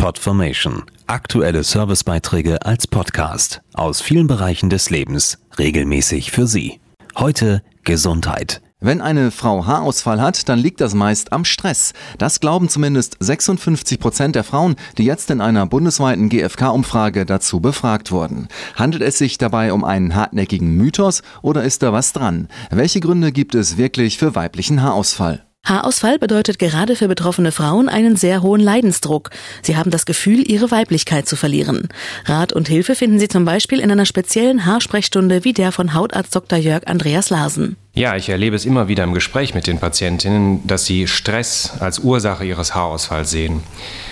Podformation. Aktuelle Servicebeiträge als Podcast aus vielen Bereichen des Lebens, regelmäßig für Sie. Heute Gesundheit. Wenn eine Frau Haarausfall hat, dann liegt das meist am Stress. Das glauben zumindest 56 Prozent der Frauen, die jetzt in einer bundesweiten GfK-Umfrage dazu befragt wurden. Handelt es sich dabei um einen hartnäckigen Mythos oder ist da was dran? Welche Gründe gibt es wirklich für weiblichen Haarausfall? Haarausfall bedeutet gerade für betroffene Frauen einen sehr hohen Leidensdruck. Sie haben das Gefühl, ihre Weiblichkeit zu verlieren. Rat und Hilfe finden Sie zum Beispiel in einer speziellen Haarsprechstunde wie der von Hautarzt Dr. Jörg Andreas Larsen. Ja, ich erlebe es immer wieder im Gespräch mit den Patientinnen, dass sie Stress als Ursache ihres Haarausfalls sehen.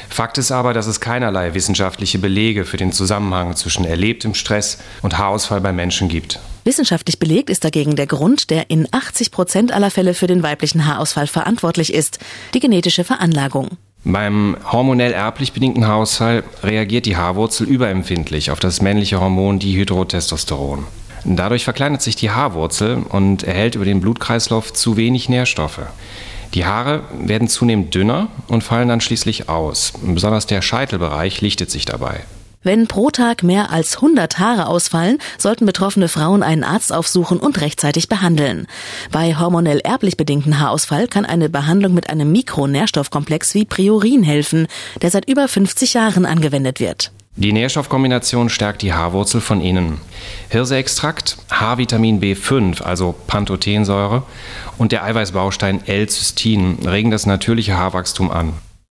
Fakt ist aber, dass es keinerlei wissenschaftliche Belege für den Zusammenhang zwischen erlebtem Stress und Haarausfall bei Menschen gibt. Wissenschaftlich belegt ist dagegen der Grund, der in 80 Prozent aller Fälle für den weiblichen Haarausfall verantwortlich ist, die genetische Veranlagung. Beim hormonell erblich bedingten Haarausfall reagiert die Haarwurzel überempfindlich auf das männliche Hormon Dihydrotestosteron. Dadurch verkleinert sich die Haarwurzel und erhält über den Blutkreislauf zu wenig Nährstoffe. Die Haare werden zunehmend dünner und fallen dann schließlich aus. Besonders der Scheitelbereich lichtet sich dabei. Wenn pro Tag mehr als 100 Haare ausfallen, sollten betroffene Frauen einen Arzt aufsuchen und rechtzeitig behandeln. Bei hormonell erblich bedingten Haarausfall kann eine Behandlung mit einem Mikronährstoffkomplex wie Priorin helfen, der seit über 50 Jahren angewendet wird. Die Nährstoffkombination stärkt die Haarwurzel von innen. Hirseextrakt, Haarvitamin B5, also Pantothensäure, und der Eiweißbaustein L-Cystin regen das natürliche Haarwachstum an.